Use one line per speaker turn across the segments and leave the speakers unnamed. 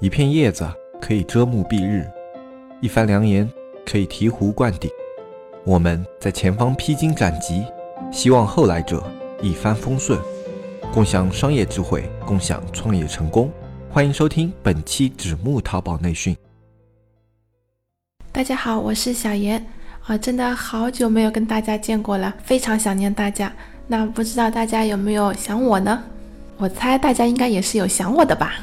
一片叶子可以遮目蔽日，一番良言可以醍醐灌顶。我们在前方披荆斩棘，希望后来者一帆风顺，共享商业智慧，共享创业成功。欢迎收听本期纸木淘宝内训。
大家好，我是小严啊，真的好久没有跟大家见过了，非常想念大家。那不知道大家有没有想我呢？我猜大家应该也是有想我的吧。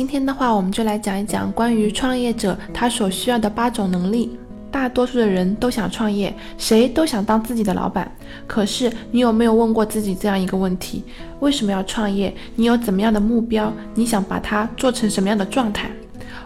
今天的话，我们就来讲一讲关于创业者他所需要的八种能力。大多数的人都想创业，谁都想当自己的老板。可是，你有没有问过自己这样一个问题：为什么要创业？你有怎么样的目标？你想把它做成什么样的状态？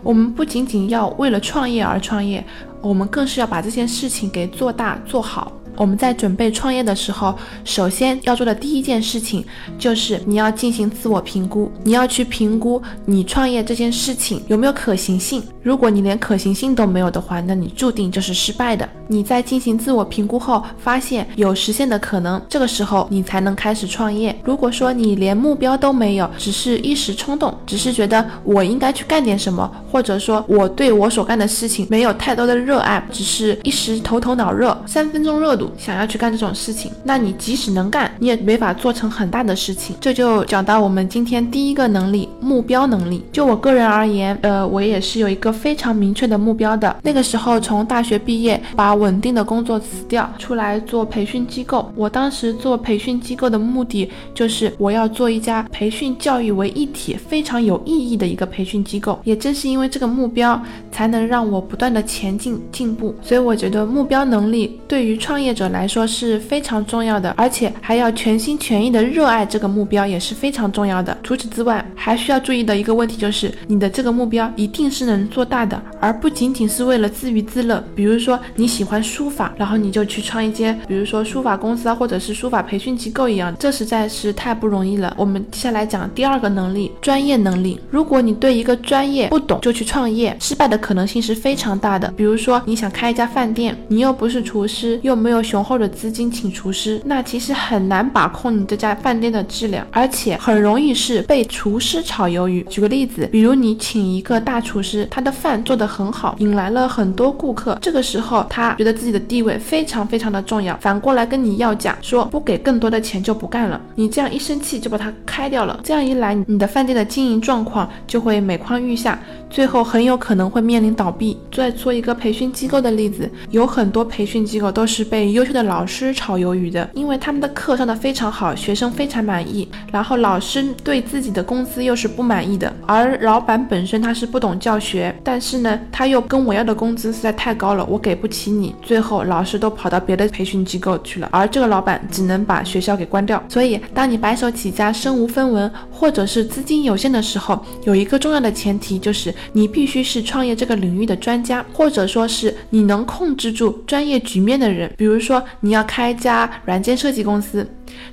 我们不仅仅要为了创业而创业，我们更是要把这件事情给做大做好。我们在准备创业的时候，首先要做的第一件事情就是你要进行自我评估，你要去评估你创业这件事情有没有可行性。如果你连可行性都没有的话，那你注定就是失败的。你在进行自我评估后，发现有实现的可能，这个时候你才能开始创业。如果说你连目标都没有，只是一时冲动，只是觉得我应该去干点什么，或者说我对我所干的事情没有太多的热爱，只是一时头头脑热，三分钟热度。想要去干这种事情，那你即使能干，你也没法做成很大的事情。这就讲到我们今天第一个能力——目标能力。就我个人而言，呃，我也是有一个非常明确的目标的。那个时候从大学毕业，把稳定的工作辞掉，出来做培训机构。我当时做培训机构的目的，就是我要做一家培训教育为一体、非常有意义的一个培训机构。也正是因为这个目标，才能让我不断的前进进步。所以我觉得目标能力对于创业者来说是非常重要的，而且还要全心全意的热爱这个目标也是非常重要的。除此之外，还需要注意的一个问题就是，你的这个目标一定是能做大的，而不仅仅是为了自娱自乐。比如说你喜喜欢书法，然后你就去创一间，比如说书法公司啊，或者是书法培训机构一样，这实在是太不容易了。我们接下来讲第二个能力，专业能力。如果你对一个专业不懂就去创业，失败的可能性是非常大的。比如说你想开一家饭店，你又不是厨师，又没有雄厚的资金请厨师，那其实很难把控你这家饭店的质量，而且很容易是被厨师炒鱿鱼。举个例子，比如你请一个大厨师，他的饭做得很好，引来了很多顾客，这个时候他觉得自己的地位非常非常的重要，反过来跟你要价，说不给更多的钱就不干了。你这样一生气就把他开掉了，这样一来，你的饭店的经营状况就会每况愈下，最后很有可能会面临倒闭。再说一个培训机构的例子，有很多培训机构都是被优秀的老师。炒鱿鱼的，因为他们的课上的非常好，学生非常满意，然后老师对自己的工资又是不满意的，而老板本身他是不懂教学，但是呢，他又跟我要的工资实在太高了，我给不起你，最后老师都跑到别的培训机构去了，而这个老板只能把学校给关掉。所以，当你白手起家、身无分文，或者是资金有限的时候，有一个重要的前提就是你必须是创业这个领域的专家，或者说是你能控制住专业局面的人，比如说你要开。开家软件设计公司，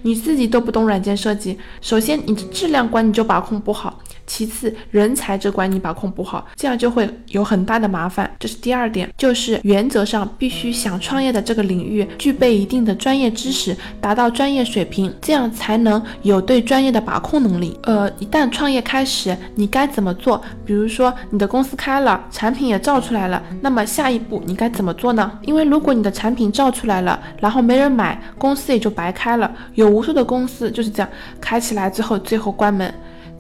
你自己都不懂软件设计，首先你的质量管你就把控不好。其次，人才这关你把控不好，这样就会有很大的麻烦。这是第二点，就是原则上必须想创业的这个领域具备一定的专业知识，达到专业水平，这样才能有对专业的把控能力。呃，一旦创业开始，你该怎么做？比如说你的公司开了，产品也造出来了，那么下一步你该怎么做呢？因为如果你的产品造出来了，然后没人买，公司也就白开了。有无数的公司就是这样开起来之后，最后关门。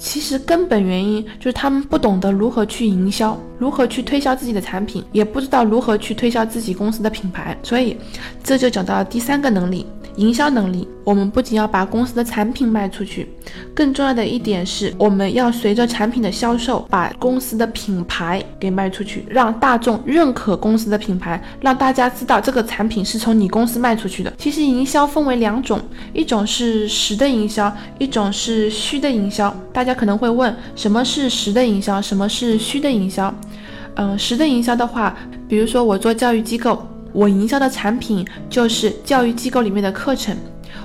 其实根本原因就是他们不懂得如何去营销，如何去推销自己的产品，也不知道如何去推销自己公司的品牌，所以这就讲到了第三个能力。营销能力，我们不仅要把公司的产品卖出去，更重要的一点是，我们要随着产品的销售，把公司的品牌给卖出去，让大众认可公司的品牌，让大家知道这个产品是从你公司卖出去的。其实营销分为两种，一种是实的营销，一种是虚的营销。大家可能会问，什么是实的营销，什么是虚的营销？嗯，实的营销的话，比如说我做教育机构。我营销的产品就是教育机构里面的课程，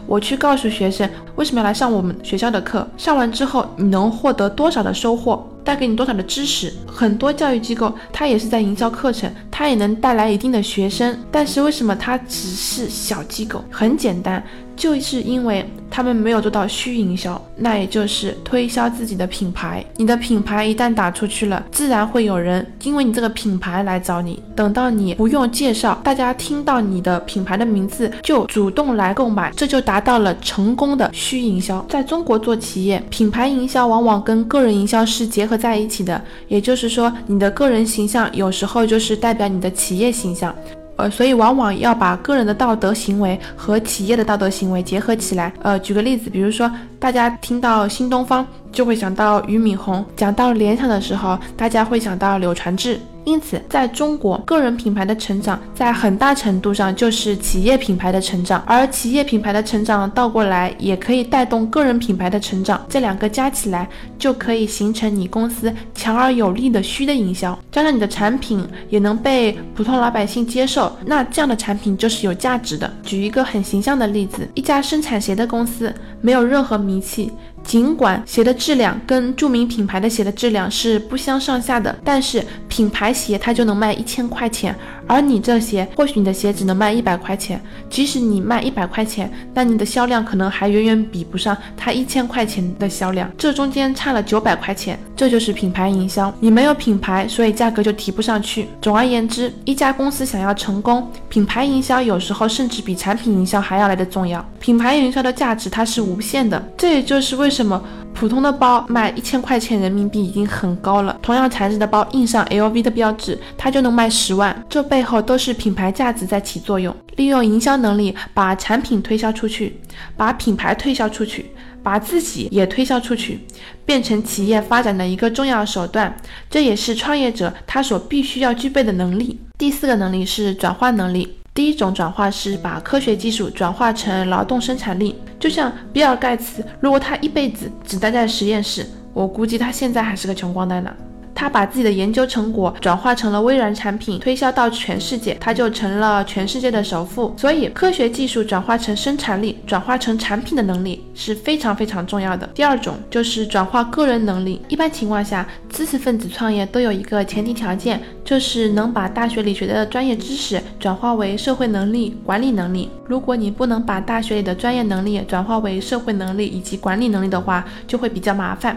我去告诉学生为什么要来上我们学校的课，上完之后你能获得多少的收获，带给你多少的知识。很多教育机构它也是在营销课程，它也能带来一定的学生，但是为什么它只是小机构？很简单。就是因为他们没有做到虚营销，那也就是推销自己的品牌。你的品牌一旦打出去了，自然会有人因为你这个品牌来找你。等到你不用介绍，大家听到你的品牌的名字就主动来购买，这就达到了成功的虚营销。在中国做企业，品牌营销往往跟个人营销是结合在一起的，也就是说，你的个人形象有时候就是代表你的企业形象。呃，所以往往要把个人的道德行为和企业的道德行为结合起来。呃，举个例子，比如说大家听到新东方就会想到俞敏洪，讲到联想的时候，大家会想到柳传志。因此，在中国，个人品牌的成长在很大程度上就是企业品牌的成长，而企业品牌的成长倒过来也可以带动个人品牌的成长，这两个加起来就可以形成你公司强而有力的虚的营销，加上你的产品也能被普通老百姓接受，那这样的产品就是有价值的。举一个很形象的例子，一家生产鞋的公司没有任何名气。尽管鞋的质量跟著名品牌的鞋的质量是不相上下的，但是品牌鞋它就能卖一千块钱，而你这鞋或许你的鞋只能卖一百块钱。即使你卖一百块钱，那你的销量可能还远远比不上它一千块钱的销量，这中间差了九百块钱，这就是品牌营销。你没有品牌，所以价格就提不上去。总而言之，一家公司想要成功，品牌营销有时候甚至比产品营销还要来的重要。品牌营销的价值它是无限的，这也就是为什么普通的包卖一千块钱人民币已经很高了，同样材质的包印上 LV 的标志，它就能卖十万，这背后都是品牌价值在起作用。利用营销能力把产品推销出去，把品牌推销出去，把自己也推销出去，变成企业发展的一个重要手段，这也是创业者他所必须要具备的能力。第四个能力是转化能力。第一种转化是把科学技术转化成劳动生产力，就像比尔盖茨，如果他一辈子只待在实验室，我估计他现在还是个穷光蛋呢。他把自己的研究成果转化成了微软产品，推销到全世界，他就成了全世界的首富。所以，科学技术转化成生产力、转化成产品的能力是非常非常重要的。第二种就是转化个人能力。一般情况下，知识分子创业都有一个前提条件，就是能把大学里学的专业知识转化为社会能力、管理能力。如果你不能把大学里的专业能力转化为社会能力以及管理能力的话，就会比较麻烦。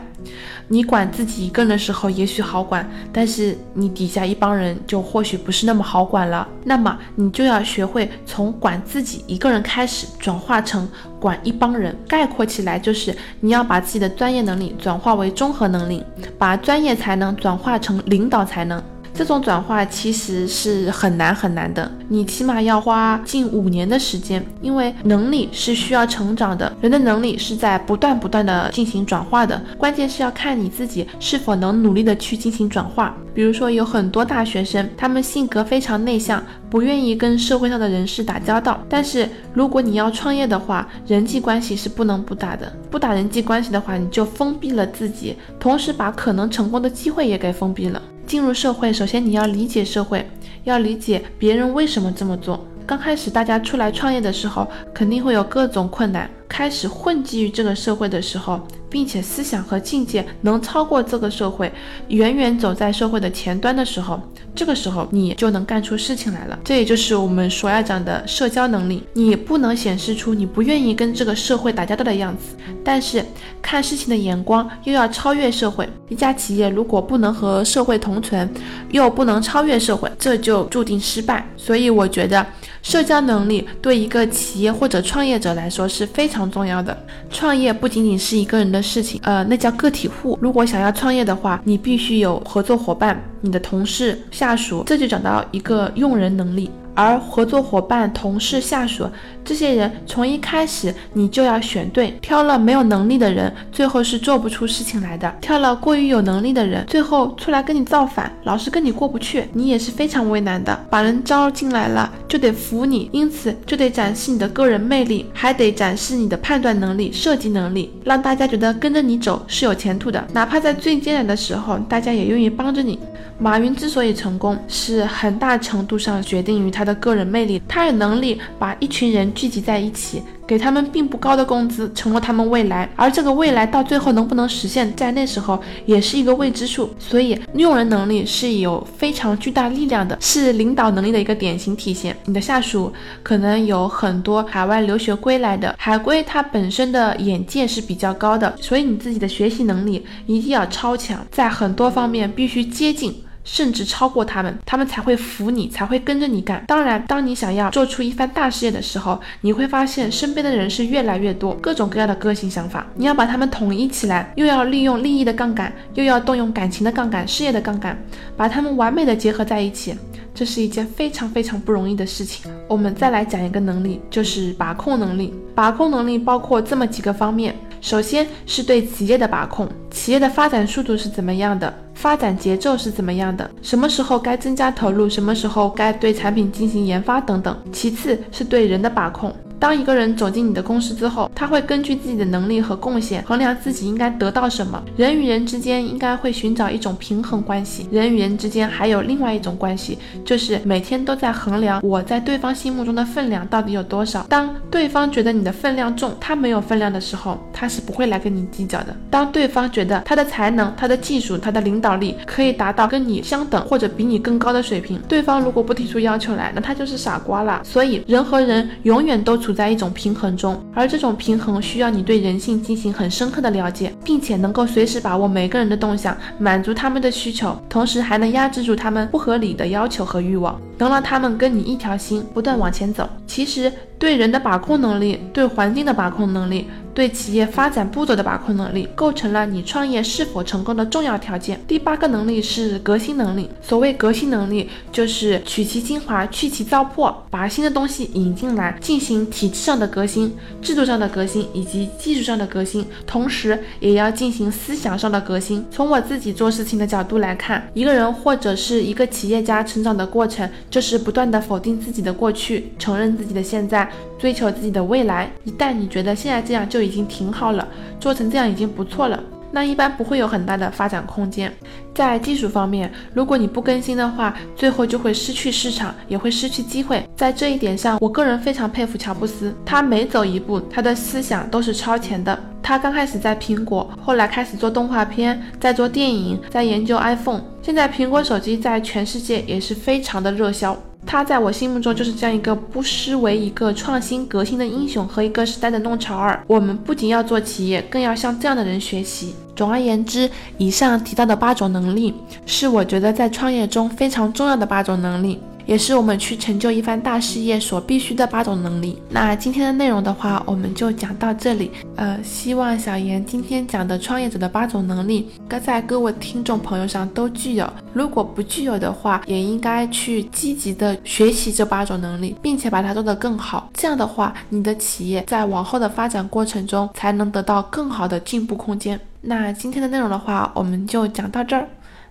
你管自己一个人的时候，也许好管，但是你底下一帮人就或许不是那么好管了。那么你就要学会从管自己一个人开始，转化成管一帮人。概括起来就是，你要把自己的专业能力转化为综合能力，把专业才能转化成领导才能。这种转化其实是很难很难的，你起码要花近五年的时间，因为能力是需要成长的，人的能力是在不断不断的进行转化的，关键是要看你自己是否能努力的去进行转化。比如说，有很多大学生，他们性格非常内向，不愿意跟社会上的人士打交道，但是如果你要创业的话，人际关系是不能不打的，不打人际关系的话，你就封闭了自己，同时把可能成功的机会也给封闭了。进入社会，首先你要理解社会，要理解别人为什么这么做。刚开始大家出来创业的时候，肯定会有各种困难。开始混迹于这个社会的时候。并且思想和境界能超过这个社会，远远走在社会的前端的时候，这个时候你就能干出事情来了。这也就是我们所要讲的社交能力。你不能显示出你不愿意跟这个社会打交道的样子，但是看事情的眼光又要超越社会。一家企业如果不能和社会同存，又不能超越社会，这就注定失败。所以我觉得社交能力对一个企业或者创业者来说是非常重要的。创业不仅仅是一个人的。事情，呃，那叫个体户。如果想要创业的话，你必须有合作伙伴，你的同事、下属，这就讲到一个用人能力。而合作伙伴、同事、下属这些人，从一开始你就要选对，挑了没有能力的人，最后是做不出事情来的；挑了过于有能力的人，最后出来跟你造反，老是跟你过不去，你也是非常为难的。把人招进来了，就得服你，因此就得展示你的个人魅力，还得展示你的判断能力、设计能力，让大家觉得跟着你走是有前途的，哪怕在最艰难的时候，大家也愿意帮着你。马云之所以成功，是很大程度上决定于他的。的个人魅力，他有能力把一群人聚集在一起。给他们并不高的工资，承诺他们未来，而这个未来到最后能不能实现，在那时候也是一个未知数。所以，用人能力是有非常巨大力量的，是领导能力的一个典型体现。你的下属可能有很多海外留学归来的，海归他本身的眼界是比较高的，所以你自己的学习能力一定要超强，在很多方面必须接近。甚至超过他们，他们才会服你，才会跟着你干。当然，当你想要做出一番大事业的时候，你会发现身边的人是越来越多，各种各样的个性想法，你要把他们统一起来，又要利用利益的杠杆，又要动用感情的杠杆、事业的杠杆，把他们完美的结合在一起，这是一件非常非常不容易的事情。我们再来讲一个能力，就是把控能力。把控能力包括这么几个方面。首先是对企业的把控，企业的发展速度是怎么样的，发展节奏是怎么样的，什么时候该增加投入，什么时候该对产品进行研发等等。其次是对人的把控。当一个人走进你的公司之后，他会根据自己的能力和贡献衡量自己应该得到什么。人与人之间应该会寻找一种平衡关系。人与人之间还有另外一种关系，就是每天都在衡量我在对方心目中的分量到底有多少。当对方觉得你的分量重，他没有分量的时候，他是不会来跟你计较的。当对方觉得他的才能、他的技术、他的领导力可以达到跟你相等或者比你更高的水平，对方如果不提出要求来，那他就是傻瓜了。所以人和人永远都处处在一种平衡中，而这种平衡需要你对人性进行很深刻的了解，并且能够随时把握每个人的动向，满足他们的需求，同时还能压制住他们不合理的要求和欲望，能让他们跟你一条心，不断往前走。其实。对人的把控能力，对环境的把控能力，对企业发展步骤的把控能力，构成了你创业是否成功的重要条件。第八个能力是革新能力。所谓革新能力，就是取其精华，去其糟粕，把新的东西引进来，进行体制上的革新、制度上的革新以及技术上的革新，同时也要进行思想上的革新。从我自己做事情的角度来看，一个人或者是一个企业家成长的过程，就是不断的否定自己的过去，承认自己的现在。追求自己的未来，一旦你觉得现在这样就已已经挺好了，做成这样已经不错了，那一般不会有很大的发展空间。在技术方面，如果你不更新的话，最后就会失去市场，也会失去机会。在这一点上，我个人非常佩服乔布斯，他每走一步，他的思想都是超前的。他刚开始在苹果，后来开始做动画片，在做电影，在研究 iPhone，现在苹果手机在全世界也是非常的热销。他在我心目中就是这样一个不失为一个创新革新的英雄和一个时代的弄潮儿。我们不仅要做企业，更要向这样的人学习。总而言之，以上提到的八种能力，是我觉得在创业中非常重要的八种能力。也是我们去成就一番大事业所必须的八种能力。那今天的内容的话，我们就讲到这里。呃，希望小严今天讲的创业者的八种能力，该在各位听众朋友上都具有。如果不具有的话，也应该去积极的学习这八种能力，并且把它做得更好。这样的话，你的企业在往后的发展过程中才能得到更好的进步空间。那今天的内容的话，我们就讲到这儿。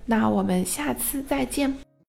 那我们下次再见。